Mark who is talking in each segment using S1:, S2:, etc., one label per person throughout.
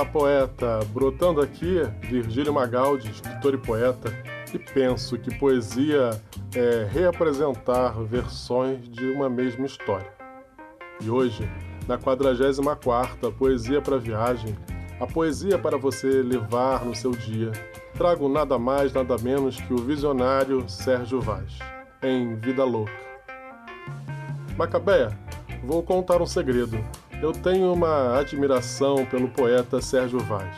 S1: Olá, poeta! Brotando aqui, Virgílio Magaldi, escritor e poeta, e penso que poesia é reapresentar versões de uma mesma história. E hoje, na 44ª Poesia para Viagem, a poesia para você levar no seu dia, trago nada mais, nada menos que o visionário Sérgio Vaz, em Vida Louca. Macabeia, vou contar um segredo. Eu tenho uma admiração pelo poeta Sérgio Vaz.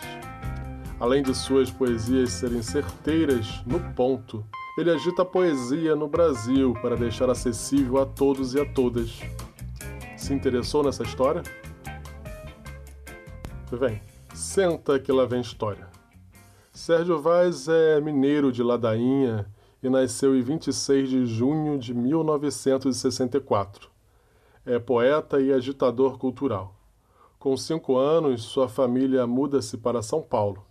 S1: Além de suas poesias serem certeiras no ponto, ele agita a poesia no Brasil para deixar acessível a todos e a todas. Se interessou nessa história? Vem, senta que lá vem história. Sérgio Vaz é mineiro de Ladainha e nasceu em 26 de junho de 1964 é poeta e agitador cultural. Com cinco anos, sua família muda-se para São Paulo.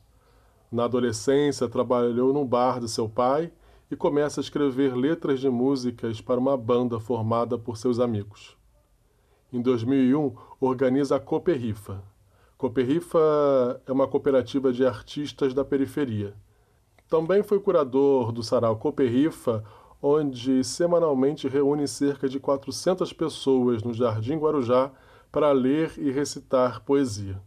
S1: Na adolescência, trabalhou no bar de seu pai e começa a escrever letras de músicas para uma banda formada por seus amigos. Em 2001, organiza a Coperrifa. Coperrifa é uma cooperativa de artistas da periferia. Também foi curador do sarau Coperrifa, onde semanalmente reúne cerca de 400 pessoas no Jardim Guarujá para ler e recitar poesia.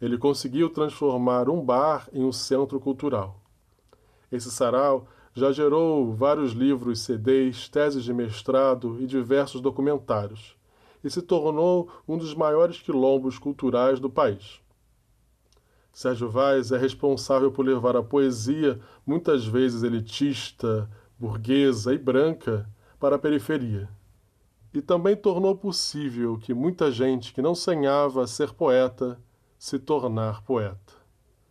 S1: Ele conseguiu transformar um bar em um centro cultural. Esse sarau já gerou vários livros, CDs, teses de mestrado e diversos documentários, e se tornou um dos maiores quilombos culturais do país. Sérgio Vaz é responsável por levar a poesia, muitas vezes elitista, burguesa e branca para a periferia. E também tornou possível que muita gente que não sonhava ser poeta se tornar poeta.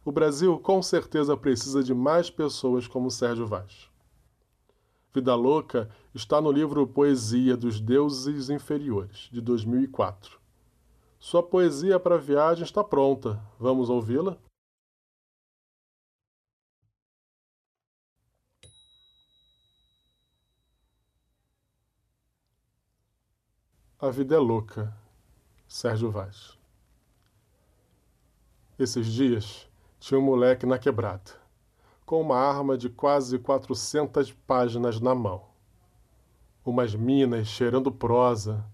S1: O Brasil com certeza precisa de mais pessoas como Sérgio Vaz. Vida Louca está no livro Poesia dos Deuses Inferiores, de 2004. Sua poesia para viagem está pronta. Vamos ouvi-la? A vida é louca. Sérgio Vaz. Esses dias tinha um moleque na quebrada, com uma arma de quase 400 páginas na mão. Umas minas cheirando prosa,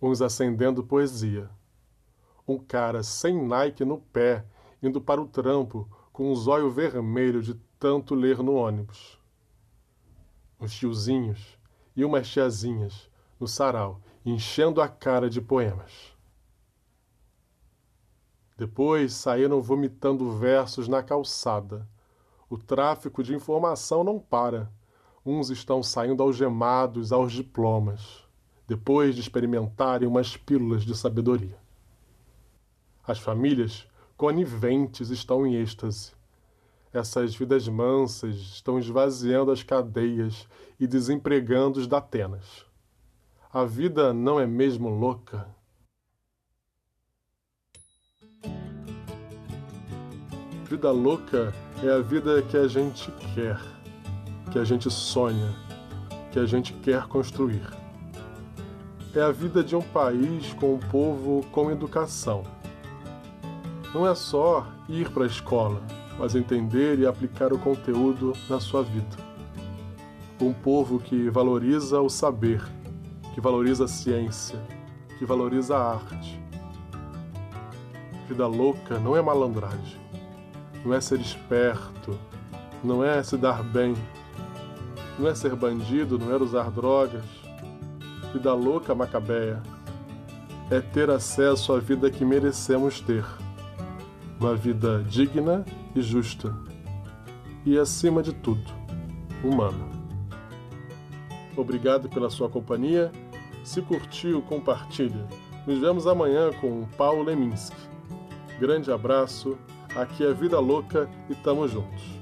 S1: uns acendendo poesia. Um cara sem Nike no pé, indo para o trampo com um zóio vermelho de tanto ler no ônibus. Uns tiozinhos e umas tiazinhas no sarau enchendo a cara de poemas. Depois saíram vomitando versos na calçada. O tráfico de informação não para. Uns estão saindo algemados aos diplomas, depois de experimentarem umas pílulas de sabedoria. As famílias coniventes estão em êxtase. Essas vidas mansas estão esvaziando as cadeias e desempregando os datenas. A vida não é mesmo louca? Vida louca é a vida que a gente quer, que a gente sonha, que a gente quer construir. É a vida de um país com um povo com educação. Não é só ir para a escola, mas entender e aplicar o conteúdo na sua vida. Um povo que valoriza o saber que valoriza a ciência, que valoriza a arte. Vida louca não é malandragem, não é ser esperto, não é se dar bem, não é ser bandido, não é usar drogas. Vida louca, macabeia, é ter acesso à vida que merecemos ter. Uma vida digna e justa. E, acima de tudo, humana. Obrigado pela sua companhia. Se curtiu, compartilha. Nos vemos amanhã com Paulo Leminski. Grande abraço. Aqui é Vida Louca e tamo juntos.